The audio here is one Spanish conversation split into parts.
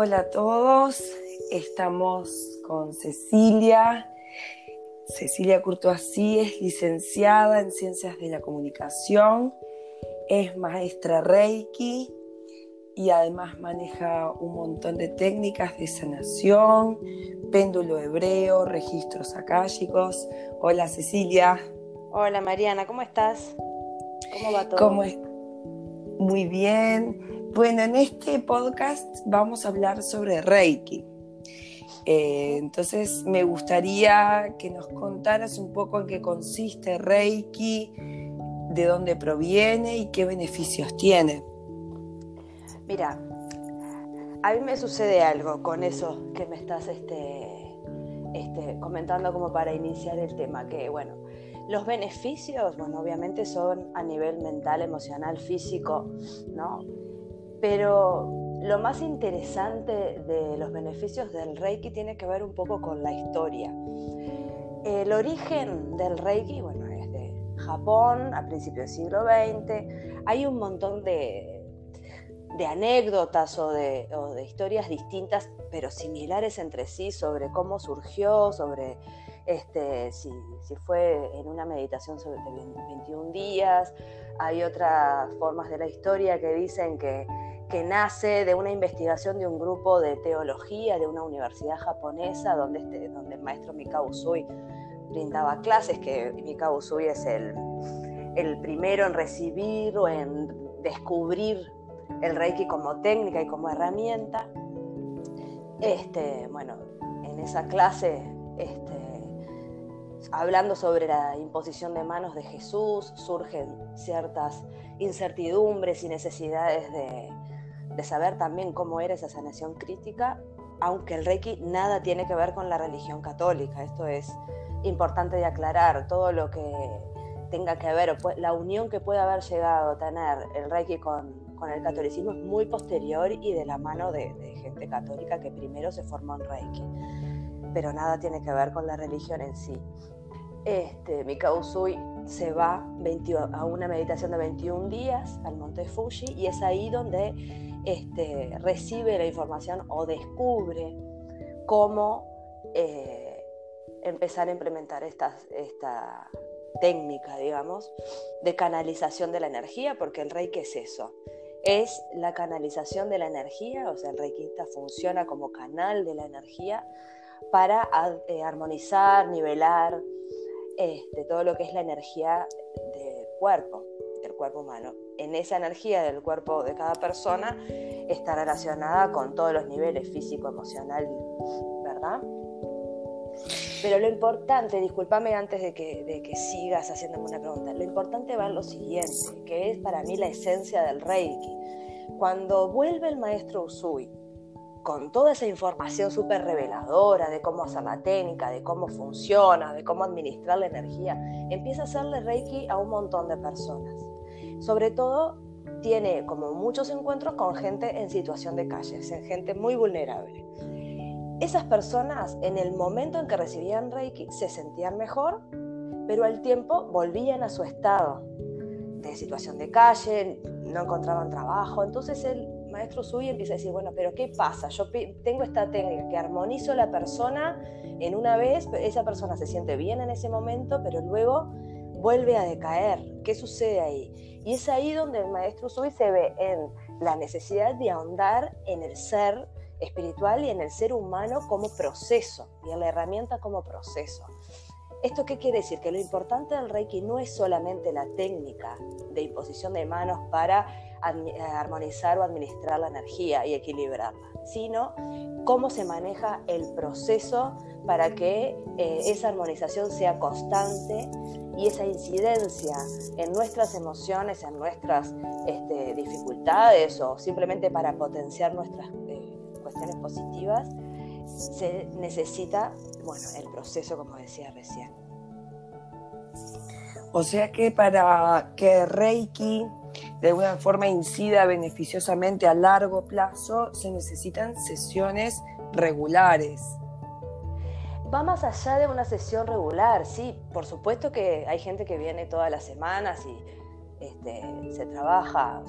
Hola a todos, estamos con Cecilia. Cecilia Curtoasí es licenciada en Ciencias de la Comunicación, es maestra Reiki y además maneja un montón de técnicas de sanación, péndulo hebreo, registros akáshicos. Hola Cecilia. Hola Mariana, ¿cómo estás? ¿Cómo va todo? ¿Cómo es? Muy bien. Bueno, en este podcast vamos a hablar sobre Reiki. Eh, entonces me gustaría que nos contaras un poco en qué consiste Reiki, de dónde proviene y qué beneficios tiene. Mira, a mí me sucede algo con eso que me estás este, este, comentando como para iniciar el tema, que bueno, los beneficios, bueno, obviamente son a nivel mental, emocional, físico, ¿no? Pero lo más interesante de los beneficios del Reiki tiene que ver un poco con la historia. El origen del Reiki, bueno, es de Japón a principios del siglo XX. Hay un montón de, anécdotas o de, historias distintas, pero similares entre sí, sobre cómo surgió, sobre este, si, fue en una meditación sobre 21 días. Hay otras formas de la historia que dicen que, nace de una investigación de un grupo de teología de una universidad japonesa donde, este, donde el maestro Mikao Usui brindaba clases, que Mikao Usui es el, el primero en recibir o en descubrir el Reiki como técnica y como herramienta. Este, bueno, en esa clase este, hablando sobre la imposición de manos de Jesús, surgen ciertas incertidumbres y necesidades de, saber también cómo era esa sanación crítica, aunque el Reiki nada tiene que ver con la religión católica. Esto es importante de aclarar. Todo lo que tenga que ver, la unión que puede haber llegado a tener el Reiki con, el catolicismo es muy posterior y de la mano de, de gente católica que primero se formó en Reiki pero nada tiene que ver con la religión en sí. Este, Mikao Usui se va a una meditación de 21 días al monte Fuji y es ahí donde este, recibe la información o descubre cómo eh, empezar a implementar esta, técnica, digamos, de canalización de la energía, porque el Reiki es eso, es la canalización de la energía, o sea, el Reikista funciona como canal de la energía para eh, armonizar, nivelar este, todo lo que es la energía del cuerpo, cuerpo humano. En esa energía del cuerpo de cada persona está relacionada con todos los niveles físico, emocional, ¿verdad? Pero lo importante, discúlpame antes de que, de que sigas haciéndome una pregunta, lo importante va en lo siguiente, que es para mí la esencia del Reiki. Cuando vuelve el maestro Usui con toda esa información súper reveladora de cómo hacer la técnica, de cómo funciona, de cómo administrar la energía, empieza a hacerle Reiki a un montón de personas. Sobre todo, tiene como muchos encuentros con gente en situación de calle, gente muy vulnerable. Esas personas, en el momento en que recibían Reiki, se sentían mejor, pero al tiempo volvían a su estado de situación de calle, no encontraban trabajo. Entonces él maestro y empieza a decir, bueno, pero ¿qué pasa? Yo tengo esta técnica que armonizo la persona en una vez, esa persona se siente bien en ese momento, pero luego vuelve a decaer. ¿Qué sucede ahí? Y es ahí donde el maestro Sui se ve en la necesidad de ahondar en el ser espiritual y en el ser humano como proceso, y en la herramienta como proceso. ¿Esto qué quiere decir? Que lo importante del Reiki no es solamente la técnica de imposición de manos para armonizar o administrar la energía y equilibrarla, sino cómo se maneja el proceso para que eh, esa armonización sea constante y esa incidencia en nuestras emociones, en nuestras este, dificultades o simplemente para potenciar nuestras eh, cuestiones positivas, se necesita, bueno, el proceso, como decía recién. O sea que para que Reiki de alguna forma incida beneficiosamente a largo plazo, se necesitan sesiones regulares. Va más allá de una sesión regular, sí, por supuesto que hay gente que viene todas las semanas y este, se trabaja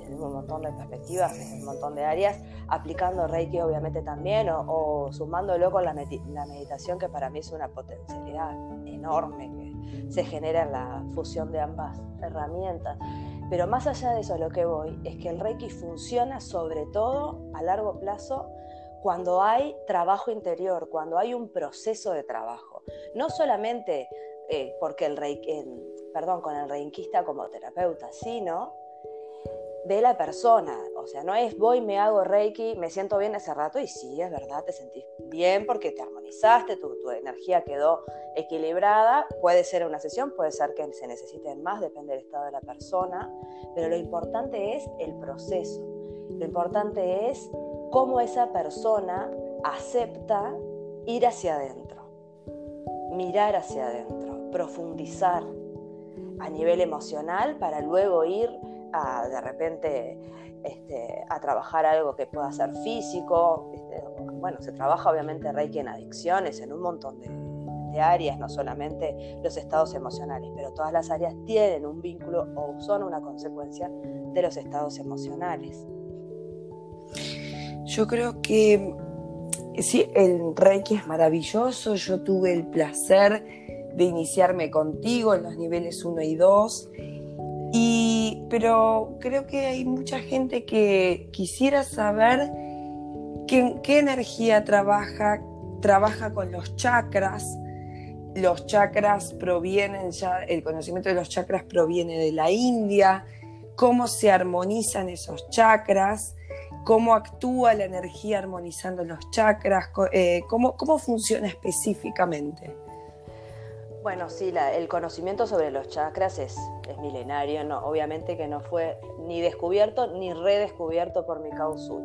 en un montón de perspectivas, en un montón de áreas, aplicando Reiki obviamente también o, sumándolo con la, la, meditación que para mí es una potencialidad enorme que se genera en la fusión de ambas herramientas. Pero más allá de eso, lo que voy es que el Reiki funciona sobre todo a largo plazo cuando hay trabajo interior, cuando hay un proceso de trabajo. No solamente eh, porque el Reiki, perdón, con el reikiista como terapeuta, sino de la persona. O sea, no es voy, me hago Reiki, me siento bien ese rato y sí, es verdad, te sentís bien porque te armonizaste, tu, tu energía quedó equilibrada. Puede ser una sesión, puede ser que se necesiten más, depende del estado de la persona, pero lo importante es el proceso. Lo importante es cómo esa persona acepta ir hacia adentro, mirar hacia adentro, profundizar a nivel emocional para luego ir a de repente este, a trabajar algo que pueda ser físico. Este, bueno, se trabaja obviamente Reiki en adicciones, en un montón de, de, áreas, no solamente los estados emocionales, pero todas las áreas tienen un vínculo o son una consecuencia de los estados emocionales. Yo creo que sí, el Reiki es maravilloso. Yo tuve el placer de iniciarme contigo en los niveles 1 y 2. Y, pero creo que hay mucha gente que quisiera saber qué, energía trabaja, trabaja con los chakras. Los chakras provienen ya, el conocimiento de los chakras proviene de la India, cómo se armonizan esos chakras cómo actúa la energía armonizando los chakras, eh, cómo, cómo, funciona específicamente. Bueno, sí, el conocimiento sobre los chakras es, milenario, no, obviamente que no fue ni descubierto ni redescubierto por Mikao Sui.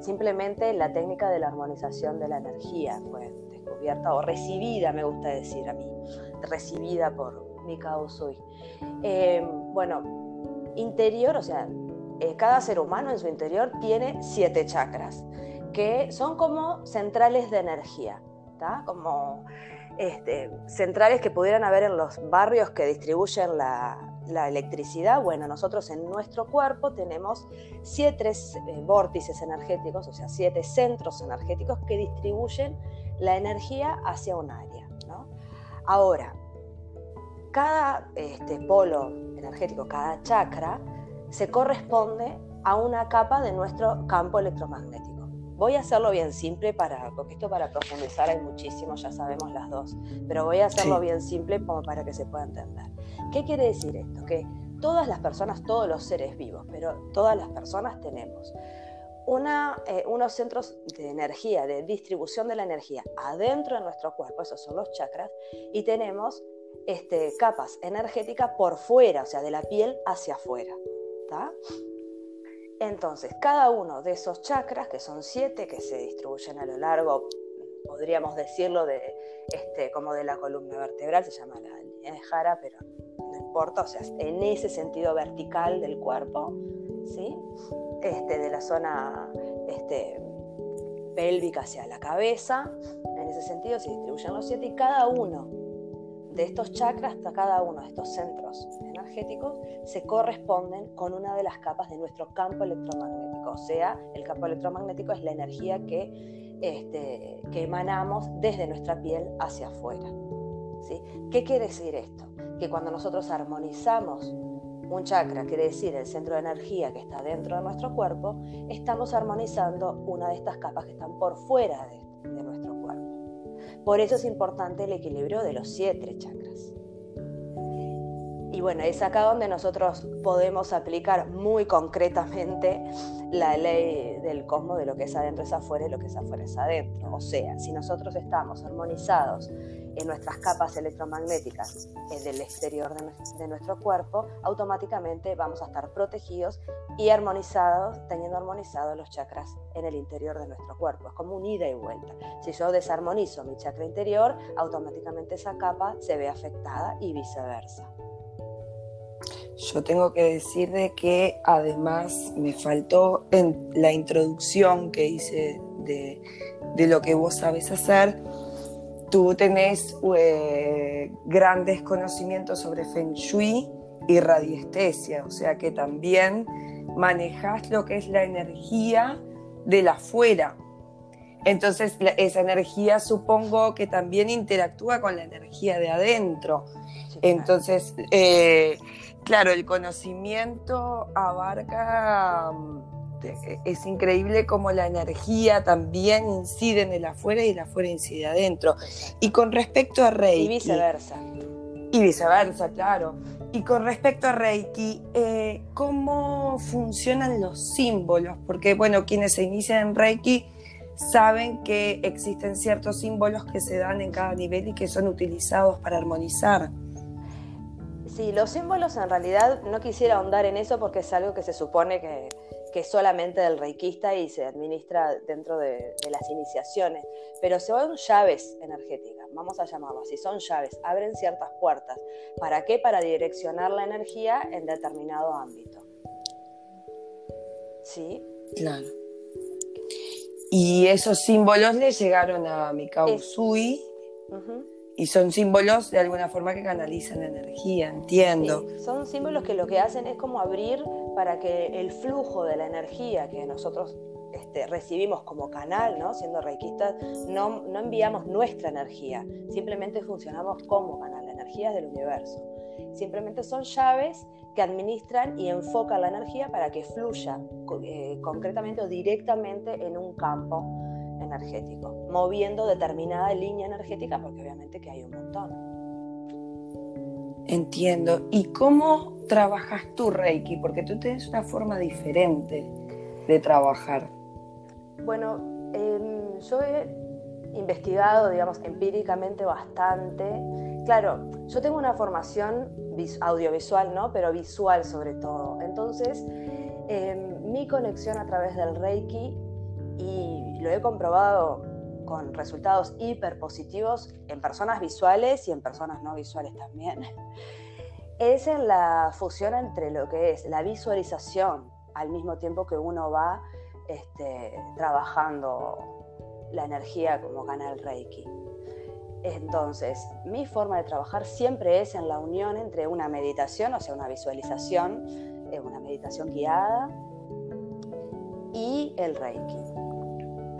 Simplemente la técnica de la armonización de la energía fue descubierta o recibida, me gusta decir a mí, recibida por Mikao Sui. Eh, bueno, interior, o sea, eh, cada ser humano en su interior tiene siete chakras, que son como centrales de energía, como este, centrales que pudieran haber en los barrios que distribuyen la, electricidad. Bueno, nosotros en nuestro cuerpo tenemos siete eh, vórtices energéticos, o sea, siete centros energéticos que distribuyen la energía hacia un área. Ahora, cada este, polo energético, cada chakra, se corresponde a una capa de nuestro campo electromagnético. Voy a hacerlo bien simple para, porque esto para profundizar hay muchísimo, ya sabemos las dos, pero voy a hacerlo bien simple como para que se pueda entender. ¿Qué quiere decir esto? Que todas las personas, todos los seres vivos, pero todas las personas tenemos una, eh, unos centros de energía, de distribución de la energía adentro de nuestro cuerpo, esos son los chakras, y tenemos este, capas energéticas por fuera, o sea, de la piel hacia afuera. Entonces, cada uno de esos chakras, que son siete, que se distribuyen a lo largo, podríamos decirlo, de, este, como de la columna vertebral, se llama la línea de Jara, pero no importa, o sea, en ese sentido vertical del cuerpo, ¿sí? Este, de la zona este, pélvica hacia la cabeza, en ese sentido se distribuyen los siete y cada uno de estos chakras, cada uno de estos centros energéticos, se corresponden con una de las capas de nuestro campo electromagnético. O sea, el campo electromagnético es la energía que, este, que emanamos desde nuestra piel hacia afuera. ¿sí? ¿Qué quiere decir esto? Que cuando nosotros armonizamos un chakra, quiere decir el centro de energía que está dentro de nuestro cuerpo, estamos armonizando una de estas capas que están por fuera de, de nuestro. Por eso es importante el equilibrio de los siete chakras. Y bueno, es acá donde nosotros podemos aplicar muy concretamente la ley del cosmos de lo que es adentro es afuera y lo que es afuera es adentro. O sea, si nosotros estamos armonizados en nuestras capas electromagnéticas del exterior de, nuestro cuerpo, automáticamente vamos a estar protegidos y armonizados, teniendo armonizados los chakras en el interior de nuestro cuerpo. Es como un ida y vuelta. Si yo desarmonizo mi chakra interior, automáticamente esa capa se ve afectada y viceversa. Yo tengo que decir de que además me faltó en la introducción que hice de, de lo que vos sabes hacer, tú tenés eh, grandes conocimientos sobre Feng Shui, y radiestesia, o sea que también manejas lo que es la energía de la afuera. Entonces esa energía supongo que también interactúa con la energía de adentro. Entonces, eh, claro, el conocimiento abarca, mm, es increíble cómo la energía también incide en el afuera y el afuera incide adentro. Y con respecto a Reiki... Y viceversa. Y viceversa, claro. Y con respecto a Reiki, eh, ¿cómo funcionan los símbolos? Porque, bueno, quienes se inician en Reiki saben que existen ciertos símbolos que se dan en cada nivel y que son utilizados para armonizar. Sí, los símbolos en realidad no quisiera ahondar en eso porque es algo que se supone que, que es solamente del reikista y se administra dentro de, las iniciaciones, pero son llaves energéticas, vamos a llamarlo así, son llaves, abren ciertas puertas. ¿Para qué? Para direccionar la energía en determinado ámbito. ¿Sí? Claro. Y esos símbolos le llegaron a Mikao Usui. Y son símbolos de alguna forma que canalizan la energía, entiendo. son símbolos que lo que hacen es como abrir para que el flujo de la energía que nosotros este, recibimos como canal, ¿no? siendo reikistas, no, no enviamos nuestra energía, simplemente funcionamos como canal, de energías del universo. Simplemente son llaves que administran y enfocan la energía para que fluya eh, concretamente o directamente en un campo energético, moviendo determinada línea energética, porque obviamente que hay un montón. Entiendo. ¿Y cómo trabajas tú Reiki? Porque tú tienes una forma diferente de trabajar. Bueno, em, yo he investigado, digamos, empíricamente bastante. Claro, yo tengo una formación audiovisual, ¿no? Pero visual sobre todo. Entonces, em, mi conexión a través del Reiki y lo he comprobado con resultados hiper positivos en personas visuales y en personas no visuales también, es en la fusión entre lo que es la visualización al mismo tiempo que uno va este, trabajando la energía como canal Reiki. Entonces, mi forma de trabajar siempre es en la unión entre una meditación, o sea, una visualización, eh, una meditación guiada, y el Reiki.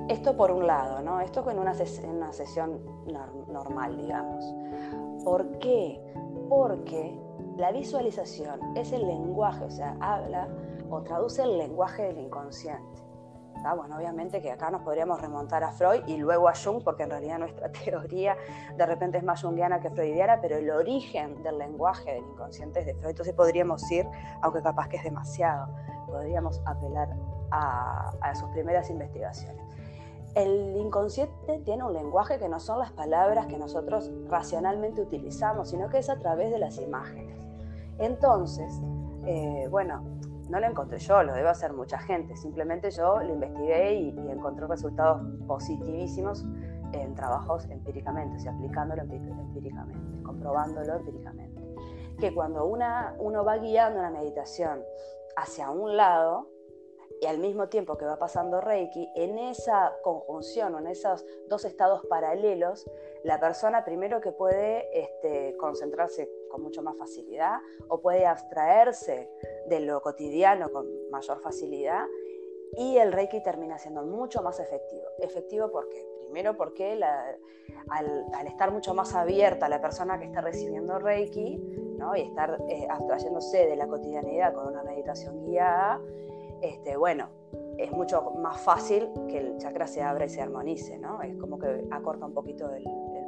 Esto por un lado, ¿no? Esto en una, una sesión normal, digamos. ¿Por qué? Porque la visualización es el lenguaje, o sea, habla o traduce el lenguaje del inconsciente. Bueno, obviamente que acá nos podríamos remontar a Freud y luego a Jung, porque en realidad nuestra teoría de repente es más junguiana que freudiana, pero el origen del lenguaje del inconsciente es de Freud. Entonces podríamos ir, aunque capaz que es demasiado, podríamos apelar a sus primeras investigaciones el inconsciente tiene un lenguaje que no son las palabras que nosotros racionalmente utilizamos, sino que es a través de las imágenes. Entonces, eh, bueno, no lo encontré yo, lo debe hacer mucha gente, simplemente yo lo investigué y, encontré resultados positivísimos en trabajos empíricamente, o sea, aplicándolo empíricamente, comprobándolo empíricamente. Que cuando una, uno va guiando una meditación hacia un lado, y al mismo tiempo que va pasando Reiki, en esa conjunción o en esos dos estados paralelos, la persona primero que puede este, concentrarse con mucho más facilidad o puede abstraerse de lo cotidiano con mayor facilidad y el Reiki termina siendo mucho más efectivo. Efectivo porque primero porque al, estar mucho más abierta la persona que está recibiendo Reiki ¿no? y estar eh, abstrayéndose de la cotidianidad con una meditación guiada, este, bueno, es mucho más fácil que el chakra se abra y se armonice, ¿no? Es como que acorta un poquito el,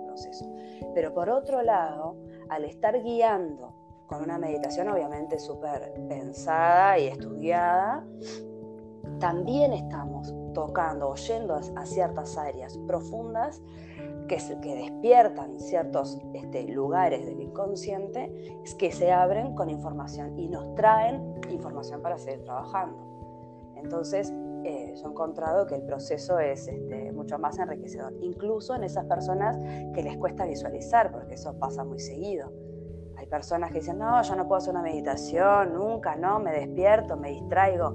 proceso. Pero por otro lado, al estar guiando con una meditación obviamente súper pensada y estudiada, también estamos tocando, oyendo a ciertas áreas profundas que, que despiertan ciertos este, lugares del inconsciente que se abren con información y nos traen información para seguir trabajando. Entonces, eh, yo he encontrado que el proceso es este, mucho más enriquecedor, incluso en esas personas que les cuesta visualizar, porque eso pasa muy seguido. Hay personas que dicen, no, yo no puedo hacer una meditación, nunca, no, me despierto, me distraigo.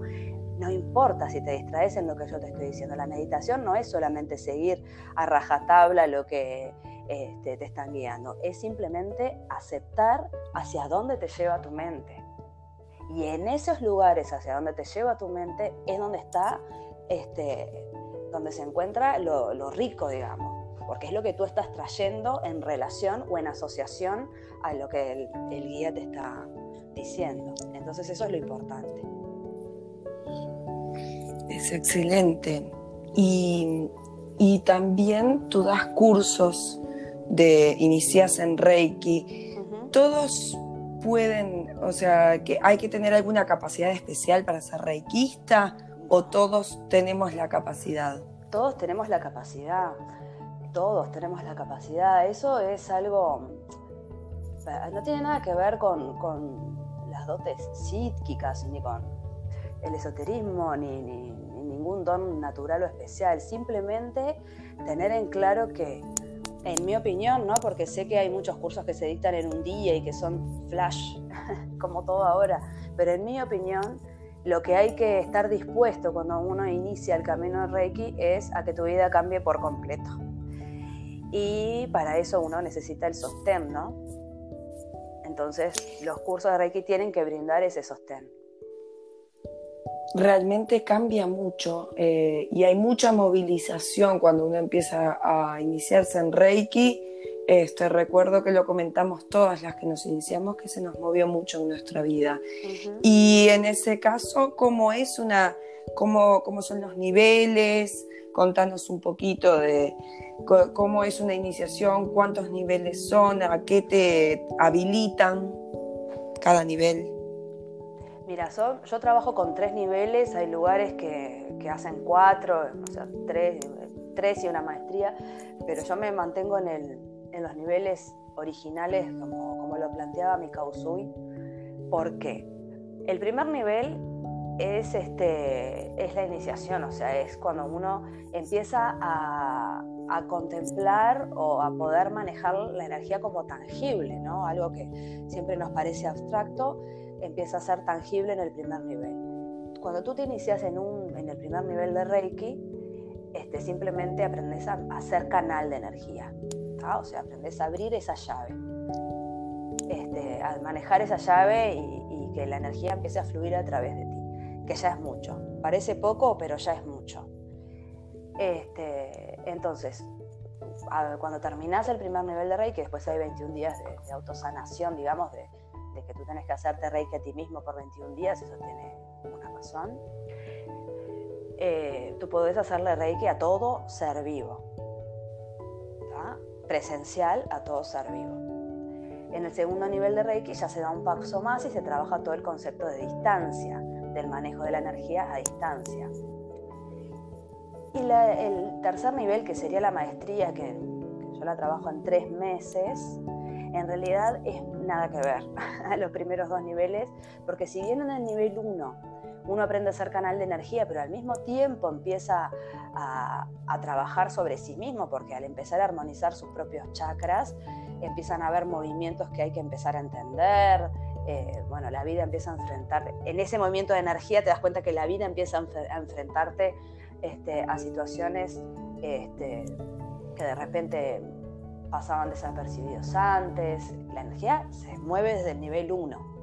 No importa si te distraes en lo que yo te estoy diciendo. La meditación no es solamente seguir a rajatabla lo que este, te están guiando. Es simplemente aceptar hacia dónde te lleva tu mente. Y en esos lugares hacia donde te lleva tu mente es donde está, este, donde se encuentra lo, rico, digamos, porque es lo que tú estás trayendo en relación o en asociación a lo que el, el guía te está diciendo. Entonces eso es lo importante. Es excelente. Y, y también tú das cursos de inicias en Reiki. Todos pueden, o sea, que hay que tener alguna capacidad especial para ser reikista o todos tenemos la capacidad? Todos tenemos la capacidad, todos tenemos la capacidad. Eso es algo, no tiene nada que ver con, las dotes psíquicas, ni con el esoterismo, ni, ni ningún don natural o especial. Simplemente tener en claro que en mi opinión, ¿no? porque sé que hay muchos cursos que se dictan en un día y que son flash, como todo ahora, pero en mi opinión, lo que hay que estar dispuesto cuando uno inicia el camino de Reiki es a que tu vida cambie por completo. Y para eso uno necesita el sostén, ¿no? Entonces, los cursos de Reiki tienen que brindar ese sostén realmente cambia mucho eh, y hay mucha movilización cuando uno empieza a iniciarse en Reiki. Este, recuerdo que lo comentamos todas las que nos iniciamos, que se nos movió mucho en nuestra vida. Y en ese caso, ¿cómo es una, cómo, cómo son los niveles? Contanos un poquito de cómo es una iniciación, cuántos niveles son, a qué te habilitan cada nivel. Mira, yo, trabajo con tres niveles, hay lugares que, hacen cuatro, o sea, tres, tres, y una maestría, pero yo me mantengo en, los niveles originales como, lo planteaba mi Kausui. ¿Por qué? El primer nivel es, este, es la iniciación, o sea, es cuando uno empieza a, a, contemplar o a poder manejar la energía como tangible, ¿no? Algo que siempre nos parece abstracto empieza a ser tangible en el primer nivel. Cuando tú te inicias en, un, en el primer nivel de Reiki, este, simplemente aprendes a, hacer canal de energía. O sea, aprendes a abrir esa llave, este, a manejar esa llave y, que la energía empiece a fluir a través de ti, que ya es mucho. Parece poco, pero ya es mucho. Este, entonces, cuando terminas el primer nivel de Reiki, después hay 21 días de, de autosanación, digamos, de, que tú tienes que hacerte reiki a ti mismo por 21 días, eso tiene una razón. Eh, tú puedes hacerle reiki a todo ser vivo, presencial a todo ser vivo. En el segundo nivel de reiki ya se da un paso más y se trabaja todo el concepto de distancia, del manejo de la energía a distancia. Y el tercer nivel, que sería la maestría, que, que yo la trabajo en tres meses, en realidad es nada que ver a los primeros dos niveles, porque si bien en el nivel 1 uno aprende a ser canal de energía, pero al mismo tiempo empieza a, trabajar sobre sí mismo, porque al empezar a armonizar sus propios chakras, empiezan a haber movimientos que hay que empezar a entender. Eh, bueno, la vida empieza a enfrentar, en ese movimiento de energía te das cuenta que la vida empieza a, enfrentarte este, a situaciones este, que de repente pasaban desapercibidos antes. La energía se mueve desde el nivel 1.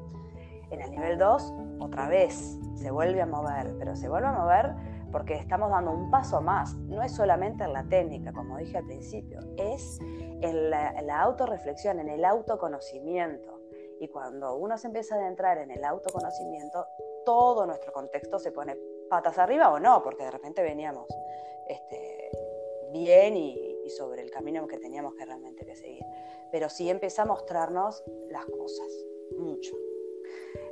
En el nivel 2, otra vez, se vuelve a mover, pero se vuelve a mover porque estamos dando un paso más. No es solamente en la técnica, como dije al principio, es en la, en la autorreflexión, en el autoconocimiento. Y cuando uno se empieza a adentrar en el autoconocimiento, todo nuestro contexto se pone patas arriba o no, porque de repente veníamos este, bien y, y sobre el camino que teníamos que realmente que seguir. Pero sí empieza a mostrarnos las cosas, mucho.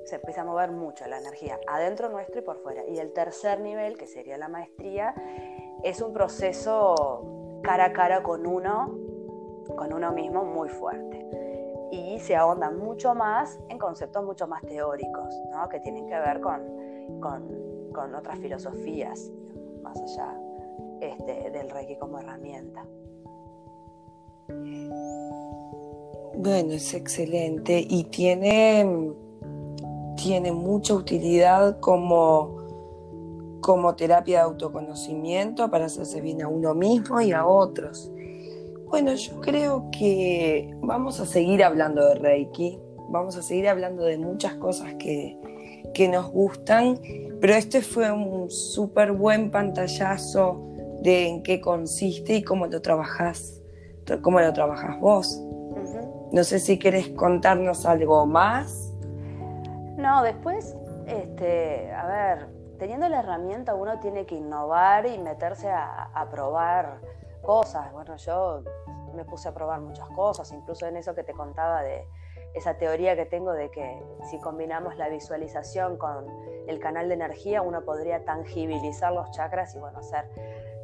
Se empieza a mover mucho la energía adentro nuestro y por fuera. Y el tercer nivel, que sería la maestría, es un proceso cara a cara con uno, con uno mismo muy fuerte. Y se ahonda mucho más en conceptos mucho más teóricos, que tienen que ver con, con, con otras filosofías, más allá este, del Reiki como herramienta. Bueno, es excelente y tiene, tiene mucha utilidad como, como terapia de autoconocimiento para hacerse bien a uno mismo y a otros. Bueno, yo creo que vamos a seguir hablando de Reiki, vamos a seguir hablando de muchas cosas que, que nos gustan, pero este fue un súper buen pantallazo de en qué consiste y cómo lo trabajás, cómo lo trabajas vos. No sé si quieres contarnos algo más. No, después, este, a ver, teniendo la herramienta uno tiene que innovar y meterse a, probar cosas. Bueno, yo me puse a probar muchas cosas, incluso en eso que te contaba de esa teoría que tengo de que si combinamos la visualización con el canal de energía, uno podría tangibilizar los chakras y bueno, hacer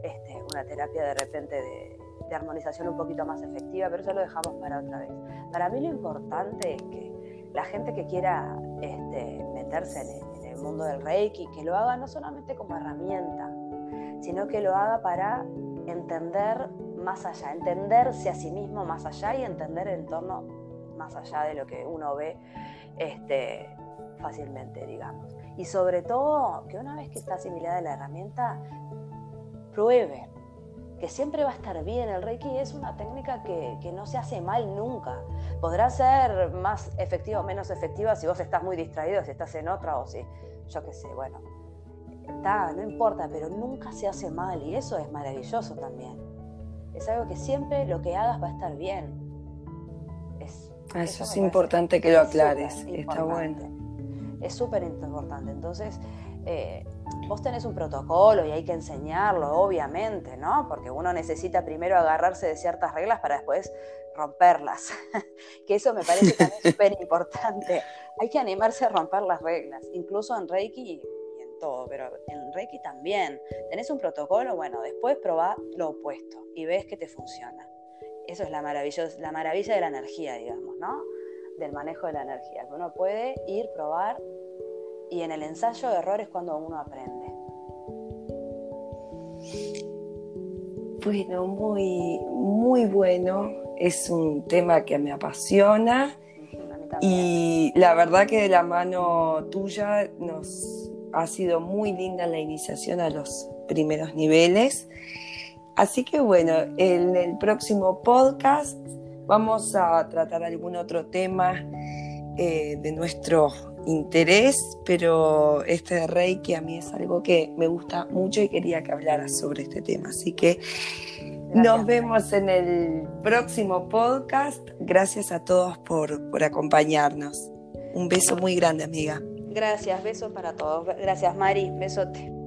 este, una terapia de repente de, armonización un poquito más efectiva, pero eso lo dejamos para otra vez. Para mí lo importante es que la gente que quiera este, meterse en el, mundo del Reiki, que lo haga no solamente como herramienta, sino que lo haga para entender más allá, entenderse a sí mismo más allá y entender el entorno más allá de lo que uno ve este, fácilmente, digamos. Y sobre todo, que una vez que está asimilada la herramienta, pruebe, que siempre va a estar bien. El Reiki es una técnica que, no se hace mal nunca. Podrá ser más efectiva o menos efectiva si vos estás muy distraído, si estás en otra o si, yo qué sé, bueno, está, no importa, pero nunca se hace mal y eso es maravilloso también. Es algo que siempre lo que hagas va a estar bien. Es, ah, eso, es importante que lo aclares, está bueno. Es súper importante. Entonces, eh, vos tenés un protocolo y hay que enseñarlo, obviamente, ¿no? Porque uno necesita primero agarrarse de ciertas reglas para después romperlas. que eso me parece también súper importante. Hay que animarse a romper las reglas, incluso en Reiki y en todo, pero en Reiki también. Tenés un protocolo, bueno, después probá lo opuesto y ves que te funciona. Eso es la, la maravilla de la energía, digamos, ¿no? Del manejo de la energía, que uno puede ir, probar y en el ensayo de errores cuando uno aprende. Bueno, muy, muy bueno. Es un tema que me apasiona. Y la verdad que de la mano tuya nos ha sido muy linda la iniciación a los primeros niveles. Así que bueno, en el próximo podcast vamos a tratar algún otro tema eh, de nuestro interés, pero este de Reiki a mí es algo que me gusta mucho y quería que hablaras sobre este tema. Así que nos vemos en el próximo podcast. Gracias a todos por, por acompañarnos. Un beso muy grande, amiga. Gracias, besos para todos. Gracias, Mari. Besote.